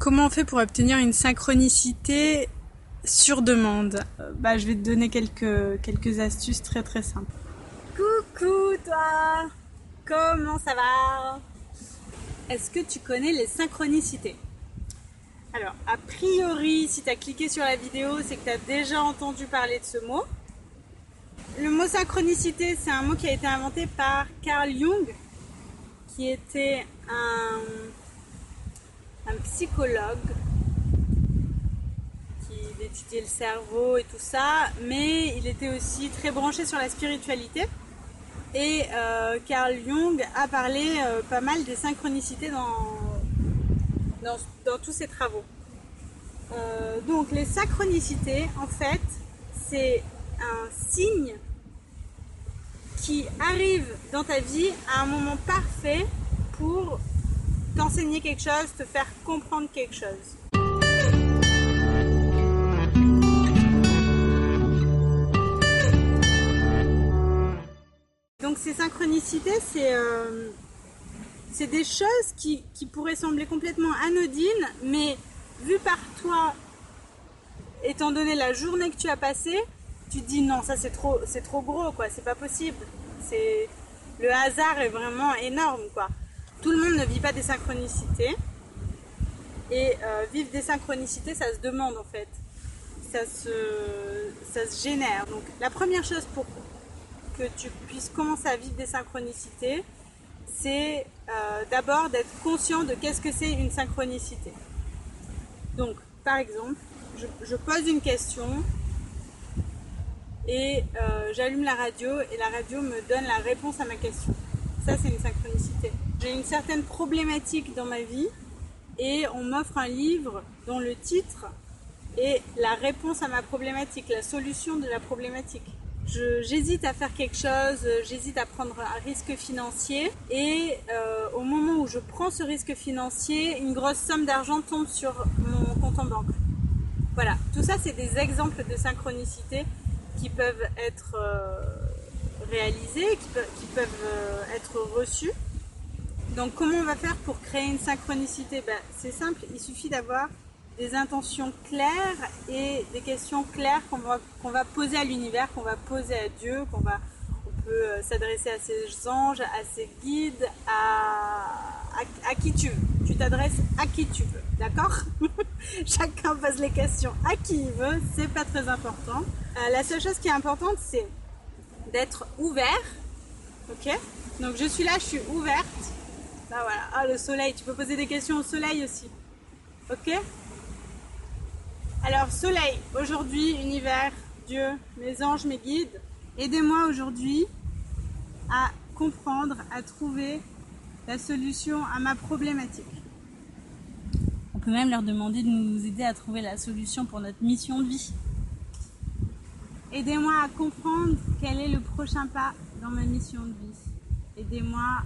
Comment on fait pour obtenir une synchronicité sur demande? Euh, Bah, je vais te donner quelques, quelques astuces très très simples. Coucou toi Comment ça va? Est-ce que tu connais les synchronicités? Alors, a priori, si tu as cliqué sur la vidéo, c'est que tu as déjà entendu parler de ce mot. Le mot synchronicité, c'est un mot qui a été inventé par Carl Jung, qui était un, un psychologue qui étudiait le cerveau et tout ça, mais il était aussi très branché sur la spiritualité. Et euh, Carl Jung a parlé euh, pas mal des synchronicités dans, dans, tous ses travaux. Euh, donc les synchronicités, en fait, c'est un signe qui arrive dans ta vie à un moment parfait pour t'enseigner quelque chose, te faire comprendre quelque chose. Donc ces synchronicités, c'est euh, des choses qui, qui, pourraient sembler complètement anodines, mais vu par toi, étant donné la journée que tu as passée, tu te dis non, ça c'est trop, c'est trop gros, quoi, c'est pas possible. C'est le hasard est vraiment énorme, quoi. Tout le monde ne vit pas des synchronicités. Et euh, vivre des synchronicités, ça se demande en fait. Ça se, génère. Donc la première chose pour que tu puisses commencer à vivre des synchronicités, c'est euh, d'abord d'être conscient de qu'est-ce que c'est une synchronicité. Donc, par exemple, je, pose une question et euh, j'allume la radio et la radio me donne la réponse à ma question. C'est une synchronicité. J'ai une certaine problématique dans ma vie et on m'offre un livre dont le titre est la réponse à ma problématique, la solution de la problématique j'hésite à faire quelque chose, j'hésite à prendre un risque financier et euh, au moment où je prends ce risque financier, une grosse somme d'argent tombe sur mon compte en banque. Voilà, tout ça c'est des exemples de synchronicité qui peuvent être euh, réalisés, qui, peuvent euh, être reçus. Donc comment on va faire pour créer une synchronicité? Ben, C'est simple, il suffit d'avoir des intentions claires et des questions claires qu'on va, qu'on va poser à l'univers, qu'on va poser à Dieu, qu'on va, on peut euh, s'adresser à ses anges, à ses guides, à, à, qui tu veux. Tu t'adresses à qui tu veux, d'accord? Chacun pose les questions à qui il veut, c'est pas très important. Euh, la seule chose qui est importante, c'est d'être ouvert, ok. Donc je suis là, je suis ouverte. Là voilà, ah le soleil, tu peux poser des questions au soleil aussi, ok. Alors, soleil, aujourd'hui, univers, Dieu, mes anges, mes guides, aidez-moi aujourd'hui à comprendre, à trouver la solution à ma problématique. On peut même leur demander de nous aider à trouver la solution pour notre mission de vie. Aidez-moi à comprendre quel est le prochain pas dans ma mission de vie. Aidez-moi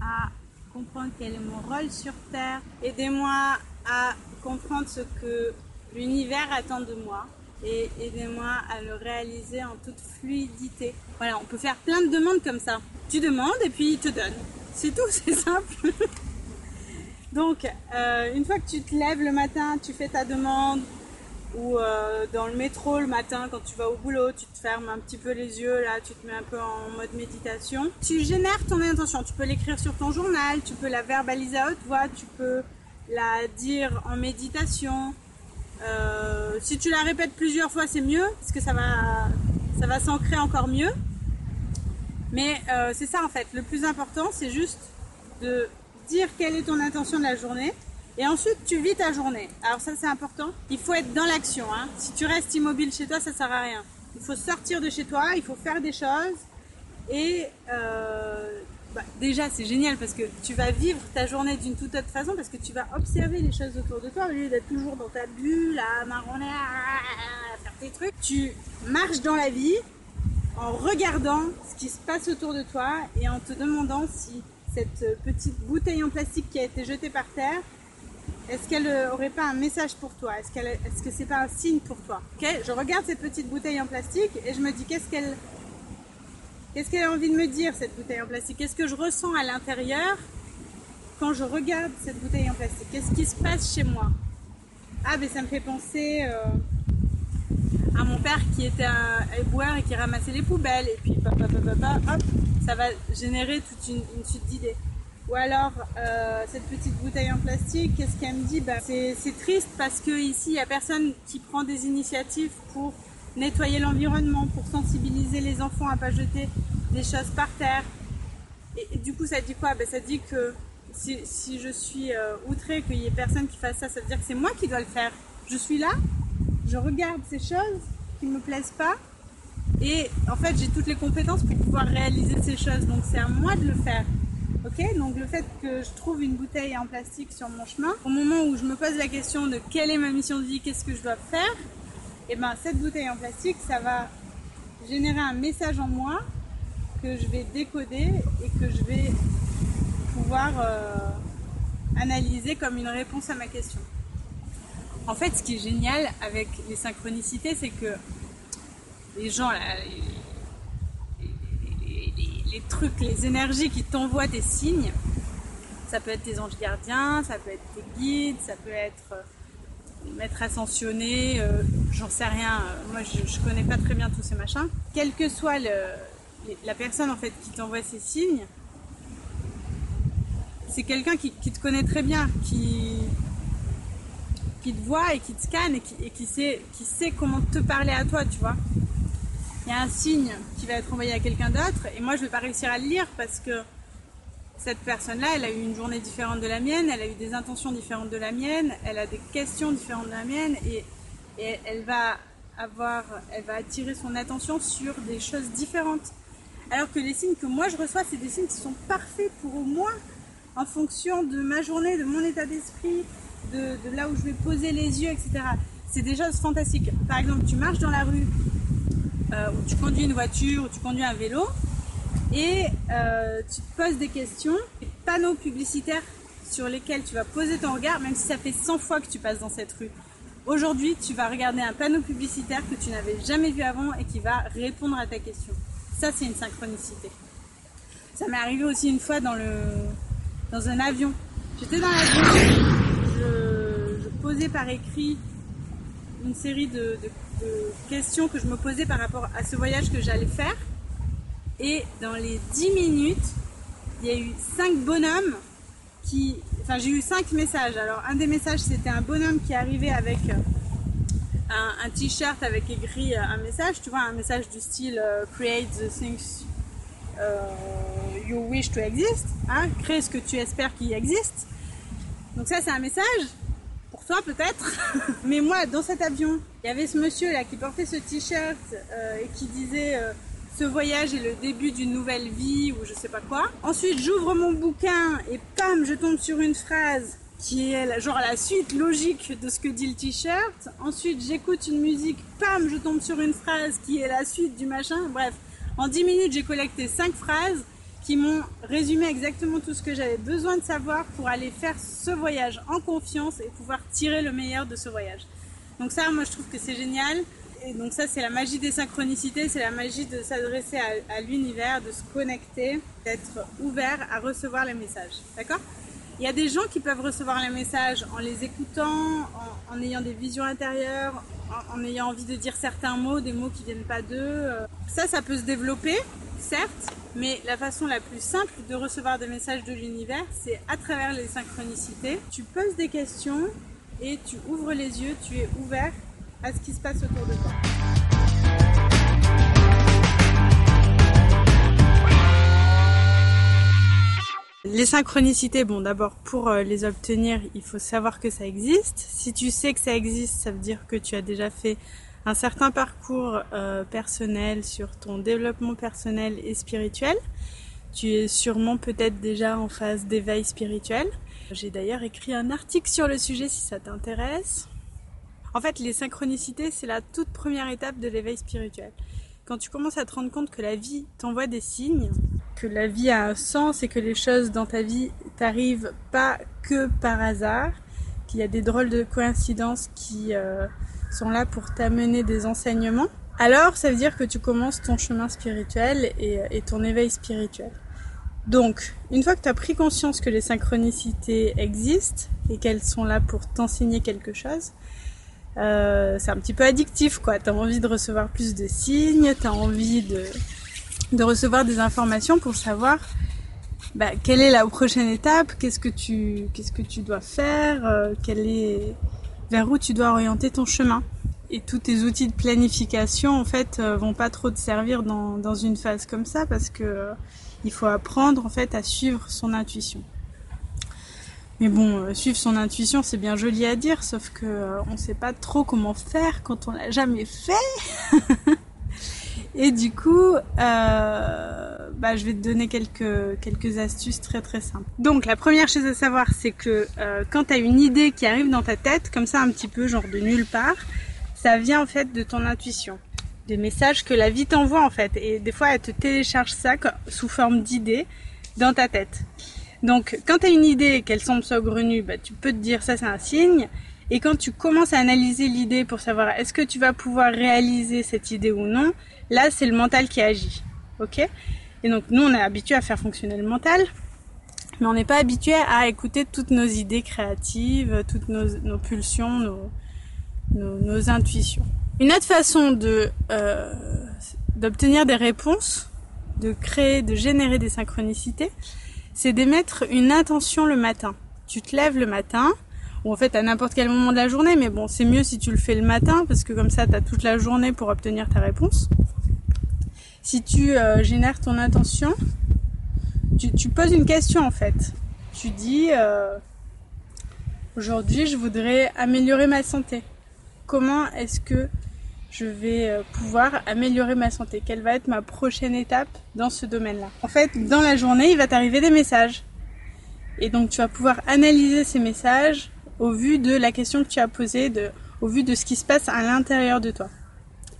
à comprendre quel est mon rôle sur Terre. Aidez-moi à comprendre ce que l'univers attend de moi et aidez-moi à le réaliser en toute fluidité. Voilà, on peut faire plein de demandes comme ça. Tu demandes et puis il te donne. C'est tout, c'est simple. Donc, euh, une fois que tu te lèves le matin, tu fais ta demande, ou euh, dans le métro le matin quand tu vas au boulot, tu te fermes un petit peu les yeux, là, tu te mets un peu en mode méditation. Tu génères ton intention. Tu peux l'écrire sur ton journal, tu peux la verbaliser à haute voix, tu peux la dire en méditation. Euh, si tu la répètes plusieurs fois, c'est mieux, parce que ça va, ça va s'ancrer encore mieux. Mais euh, c'est ça en fait. Le plus important, c'est juste de dire quelle est ton intention de la journée. Et ensuite, tu vis ta journée. Alors ça, c'est important. Il faut être dans l'action. Hein. Si tu restes immobile chez toi, ça sert à rien. Il faut sortir de chez toi, il faut faire des choses. Et euh, bah, déjà c'est génial parce que tu vas vivre ta journée d'une toute autre façon parce que tu vas observer les choses autour de toi au lieu d'être toujours dans ta bulle à marronner, à faire tes trucs. Tu marches dans la vie en regardant ce qui se passe autour de toi et en te demandant si cette petite bouteille en plastique qui a été jetée par terre, est-ce qu'elle aurait pas un message pour toi? Est-ce est-ce que c'est pas un signe pour toi? Je regarde cette petite bouteille en plastique et je me dis qu'est-ce qu'elle a envie de me dire, cette bouteille en plastique? Qu'est-ce que je ressens à l'intérieur quand je regarde cette bouteille en plastique? Qu'est-ce qui se passe chez moi? Ah, mais ça me fait penser euh, à mon père qui était un éboueur et qui ramassait les poubelles. Et puis, ça va générer toute une, suite d'idées. Ou alors, euh, cette petite bouteille en plastique, qu'est-ce qu'elle me dit? Bah, C'est triste parce que ici, il n'y a personne qui prend des initiatives pour nettoyer l'environnement, pour sensibiliser les enfants à pas jeter des choses par terre. Et, du coup, ça dit quoi? Ben, Ça dit que si, je suis euh, outrée qu'il y ait personne qui fasse ça, ça veut dire que c'est moi qui dois le faire. Je suis là, je regarde ces choses qui ne me plaisent pas, et en fait, j'ai toutes les compétences pour pouvoir réaliser ces choses. Donc, c'est à moi de le faire. Donc, le fait que je trouve une bouteille en plastique sur mon chemin, au moment où je me pose la question de quelle est ma mission de vie, qu'est-ce que je dois faire, et eh ben cette bouteille en plastique, ça va générer un message en moi que je vais décoder et que je vais pouvoir euh, analyser comme une réponse à ma question. En fait, ce qui est génial avec les synchronicités, c'est que les gens, les, trucs, les énergies qui t'envoient des signes, ça peut être tes anges gardiens, ça peut être tes guides, ça peut être euh, maître ascensionné, euh, j'en sais rien. Moi, je, connais pas très bien tous ces machins. Quel que soit la personne en fait qui t'envoie ces signes, c'est quelqu'un qui, te connaît très bien, qui, qui te voit et qui te scanne et, qui, sait, qui sait comment te parler à toi, tu vois. Il y a un signe qui va être envoyé à quelqu'un d'autre et moi je vais pas réussir à le lire parce que cette personne-là, elle a eu une journée différente de la mienne, elle a eu des intentions différentes de la mienne, elle a des questions différentes de la mienne et, elle va attirer son attention sur des choses différentes. Alors que les signes que moi je reçois, c'est des signes qui sont parfaits pour moi, en fonction de ma journée, de mon état d'esprit, de, là où je vais poser les yeux, etc. C'est des choses fantastiques. Par exemple, tu marches dans la rue, euh, ou tu conduis une voiture, ou tu conduis un vélo, et euh, tu te poses des questions, des panneaux publicitaires sur lesquels tu vas poser ton regard, même si ça fait 100 fois que tu passes dans cette rue. Aujourd'hui, tu vas regarder un panneau publicitaire que tu n'avais jamais vu avant et qui va répondre à ta question. Ça, c'est une synchronicité. Ça m'est arrivé aussi une fois dans, le, dans un avion. J'étais dans l'avion, je, posais par écrit une série de, questions que je me posais par rapport à ce voyage que j'allais faire. Et dans les 10 minutes, il y a eu 5 bonhommes qui. Enfin, j'ai eu 5 messages. Alors, un des messages, c'était un bonhomme qui arrivait avec un, t-shirt avec écrit euh, un message, tu vois, un message du style euh, Create the things euh, you wish to exist, hein, crée ce que tu espères qu'il existe. Donc ça c'est un message peut-être, mais moi dans cet avion, il y avait ce monsieur là qui portait ce t-shirt et qui disait ce voyage est le début d'une nouvelle vie ou je sais pas quoi. Ensuite j'ouvre mon bouquin et pam je tombe sur une phrase qui est genre la suite logique de ce que dit le t-shirt. Ensuite, j'écoute une musique, pam, je tombe sur une phrase qui est la suite du machin. Bref, en 10 minutes, j'ai collecté 5 phrases qui m'ont résumé exactement tout ce que j'avais besoin de savoir pour aller faire ce voyage en confiance et pouvoir tirer le meilleur de ce voyage. Donc ça, moi, je trouve que c'est génial. Et donc ça, c'est la magie des synchronicités, c'est la magie de s'adresser à, l'univers, de se connecter, d'être ouvert à recevoir les messages. D'accord? Il y a des gens qui peuvent recevoir les messages en les écoutant, en, ayant des visions intérieures, en, ayant envie de dire certains mots, des mots qui viennent pas d'eux. Ça, ça peut se développer, certes, mais la façon la plus simple de recevoir des messages de l'univers, c'est à travers les synchronicités. Tu poses des questions et tu ouvres les yeux, tu es ouvert à ce qui se passe autour de toi. Les synchronicités, bon d'abord pour euh, les obtenir, il faut savoir que ça existe. Si tu sais que ça existe, ça veut dire que tu as déjà fait un certain parcours euh, personnel sur ton développement personnel et spirituel. Tu es sûrement peut-être déjà en phase d'éveil spirituel. J'ai d'ailleurs écrit un article sur le sujet si ça t'intéresse. En fait, les synchronicités, c'est la toute première étape de l'éveil spirituel. Quand tu commences à te rendre compte que la vie t'envoie des signes, que la vie a un sens et que les choses dans ta vie t'arrivent pas que par hasard, qu'il y a des drôles de coïncidences qui euh, sont là pour t'amener des enseignements, alors ça veut dire que tu commences ton chemin spirituel et, ton éveil spirituel. Donc, une fois que tu as pris conscience que les synchronicités existent et qu'elles sont là pour t'enseigner quelque chose, euh, c'est un petit peu addictif, quoi. T'as envie de recevoir plus de signes, t'as envie de, recevoir des informations pour savoir bah, quelle est la prochaine étape, qu'est-ce que tu, qu'est-ce que tu dois faire, euh, quel est, vers où tu dois orienter ton chemin. Et tous tes outils de planification, en fait, euh, vont pas trop te servir dans, dans une phase comme ça parce que euh, il faut apprendre, en fait, à suivre son intuition. Mais bon, euh, suivre son intuition, c'est bien joli à dire, sauf que euh, on sait pas trop comment faire quand on l'a jamais fait. Et du coup, bah, je vais te donner quelques, quelques astuces très très simples. Donc la première chose à savoir, c'est que euh, quand tu as une idée qui arrive dans ta tête, comme ça un petit peu genre de nulle part, ça vient en fait de ton intuition. Des messages que la vie t'envoie en fait. Et des fois, elle te télécharge ça sous forme d'idée dans ta tête. Donc, quand tu as une idée et qu'elle semble saugrenue, bah, tu peux te dire ça c'est un signe. Et quand tu commences à analyser l'idée pour savoir est-ce que tu vas pouvoir réaliser cette idée ou non, là c'est le mental qui agit. Ok? Et donc nous on est habitué à faire fonctionner le mental, mais on n'est pas habitué à écouter toutes nos idées créatives, toutes nos, nos pulsions, nos, nos, nos, intuitions. Une autre façon de euh, d'obtenir des réponses, de créer, de générer des synchronicités, c'est d'émettre une intention le matin. Tu te lèves le matin, ou en fait à n'importe quel moment de la journée, mais bon, c'est mieux si tu le fais le matin, parce que comme ça, tu as toute la journée pour obtenir ta réponse. Si tu euh, génères ton intention, tu, poses une question en fait. Tu dis, euh, aujourd'hui, je voudrais améliorer ma santé. Comment est-ce que je vais euh, pouvoir améliorer ma santé? Quelle va être ma prochaine étape dans ce domaine-là? En fait, dans la journée, il va t'arriver des messages. Et donc, tu vas pouvoir analyser ces messages au vu de la question que tu as posée, au vu de ce qui se passe à l'intérieur de toi.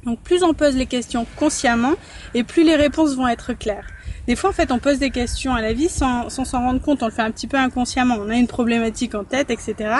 Donc, plus on pose les questions consciemment, et plus les réponses vont être claires. Des fois, en fait, on pose des questions à la vie sans s'en rendre compte. On le fait un petit peu inconsciemment. On a une problématique en tête, etc.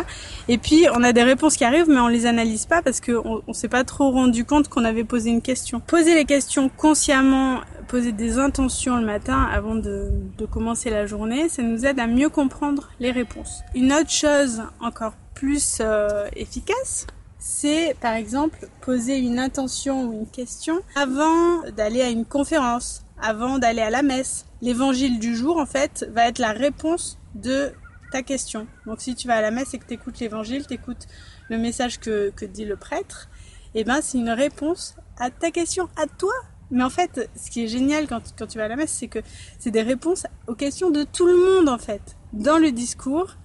Et puis, on a des réponses qui arrivent, mais on les analyse pas parce qu'on on s'est pas trop rendu compte qu'on avait posé une question. Poser les questions consciemment, poser des intentions le matin avant de, de commencer la journée, ça nous aide à mieux comprendre les réponses. Une autre chose encore plus euh, efficace, c'est par exemple poser une intention ou une question avant d'aller à une conférence avant d'aller à la messe. L'évangile du jour, en fait, va être la réponse de ta question. Donc si tu vas à la messe et que tu écoutes l'évangile, tu écoutes le message que, que dit le prêtre, eh ben c'est une réponse à ta question, à toi. Mais en fait, ce qui est génial quand, quand tu vas à la messe, c'est que c'est des réponses aux questions de tout le monde, en fait. Dans le discours,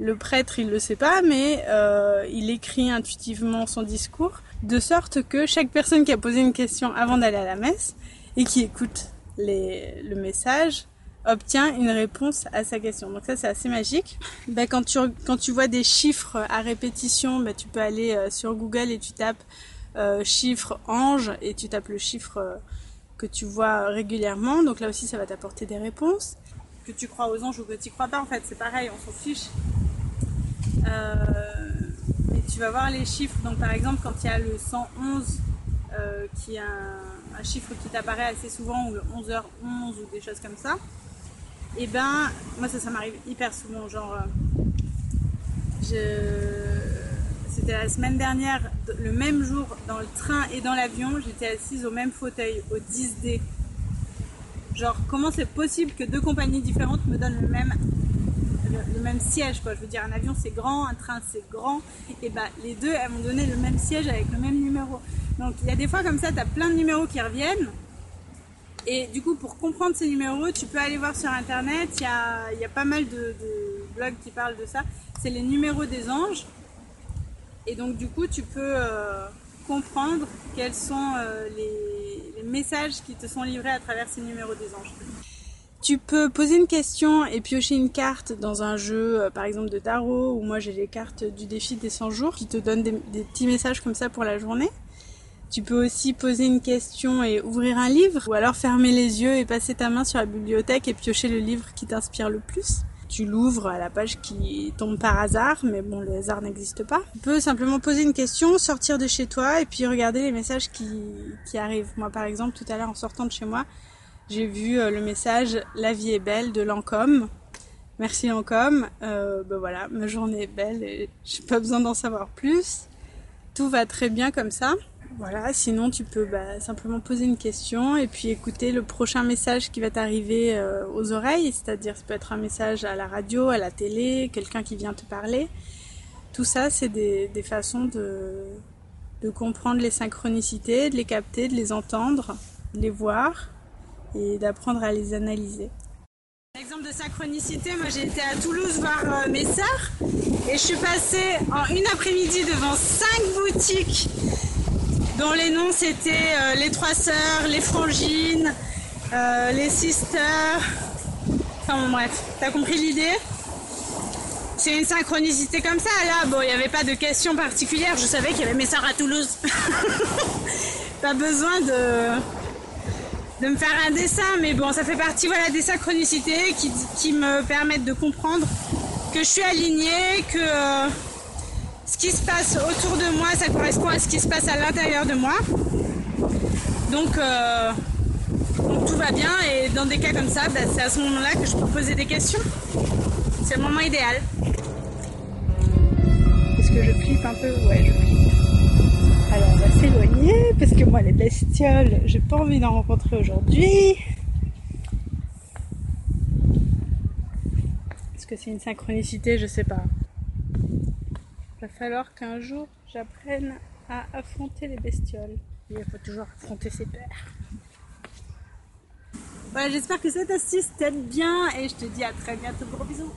le prêtre, il le sait pas, mais euh, il écrit intuitivement son discours, de sorte que chaque personne qui a posé une question avant d'aller à la messe, et qui écoute le message obtient une réponse à sa question. Donc ça c'est assez magique. Bah, quand, tu, quand tu vois des chiffres à répétition, bah, tu peux aller euh, sur Google et tu tapes euh, chiffre ange et tu tapes le chiffre que tu vois régulièrement. Donc là aussi ça va t'apporter des réponses. Que tu crois aux anges ou que tu crois pas en fait, c'est pareil, on s'en fiche. Euh, et tu vas voir les chiffres. Donc par exemple quand il y a le 111 euh, qui est un, chiffre qui t'apparaît assez souvent, ou le 11h11 ou des choses comme ça, et ben, moi ça, ça m'arrive hyper souvent. Genre, euh, c'était la semaine dernière, le même jour, dans le train et dans l'avion, j'étais assise au même fauteuil, au 10D. Genre, comment c'est possible que deux compagnies différentes me donnent le même le, même siège quoi. Je veux dire un avion c'est grand, un train c'est grand et bah les deux elles m'ont donné le même siège avec le même numéro. Donc il y a des fois comme ça, tu as plein de numéros qui reviennent. Et du coup, pour comprendre ces numéros, tu peux aller voir sur internet. Il y a, y a, pas mal de, blogs qui parlent de ça. C'est les numéros des anges. Et donc, du coup, tu peux euh, comprendre quels sont euh, les, messages qui te sont livrés à travers ces numéros des anges. Tu peux poser une question et piocher une carte dans un jeu, euh, par exemple de tarot, ou moi j'ai les cartes du défi des 100 jours qui te donnent des, petits messages comme ça pour la journée. Tu peux aussi poser une question et ouvrir un livre, ou alors fermer les yeux et passer ta main sur la bibliothèque et piocher le livre qui t'inspire le plus. Tu l'ouvres à la page qui tombe par hasard, mais bon, le hasard n'existe pas. Tu peux simplement poser une question, sortir de chez toi et puis regarder les messages qui arrivent. Moi, par exemple, tout à l'heure, en sortant de chez moi, j'ai vu le message La vie est belle de Lancôme. Merci Lancôme. Euh, ben voilà, ma journée est belle et j'ai pas besoin d'en savoir plus. Tout va très bien comme ça. Voilà, sinon tu peux bah, simplement poser une question et puis écouter le prochain message qui va t'arriver euh, aux oreilles, c'est-à-dire ça peut être un message à la radio, à la télé, quelqu'un qui vient te parler. Tout ça, c'est des, façons de comprendre les synchronicités, de les capter, de les entendre, de les voir et d'apprendre à les analyser. Exemple de synchronicité, moi j'ai été à Toulouse voir euh, mes sœurs et je suis passée en une après-midi devant cinq boutiques dont les noms c'était euh, les trois sœurs, les frangines, euh, les sisters. Enfin bref, t'as compris l'idée? C'est une synchronicité comme ça. Là, bon, il n'y avait pas de questions particulières. Je savais qu'il y avait mes sœurs à Toulouse. pas besoin de, de me faire un dessin, mais bon, ça fait partie voilà, des synchronicités qui, qui me permettent de comprendre que je suis alignée, que euh, ce qui se passe autour de moi, ça correspond à ce qui se passe à l'intérieur de moi. Donc, euh, tout va bien et dans des cas comme ça, bah, c'est à ce moment-là que je peux poser des questions. C'est le moment idéal. Est-ce que je flippe un peu? Ouais, je flippe. Alors on va s'éloigner parce que moi les bestioles, j'ai pas envie d'en rencontrer aujourd'hui. Est-ce que c'est une synchronicité? Je sais pas. Il va falloir qu'un jour j'apprenne à affronter les bestioles. Il faut toujours affronter ses pères. Voilà, j'espère que cette astuce t'aide bien et je te dis à très bientôt. Gros bisous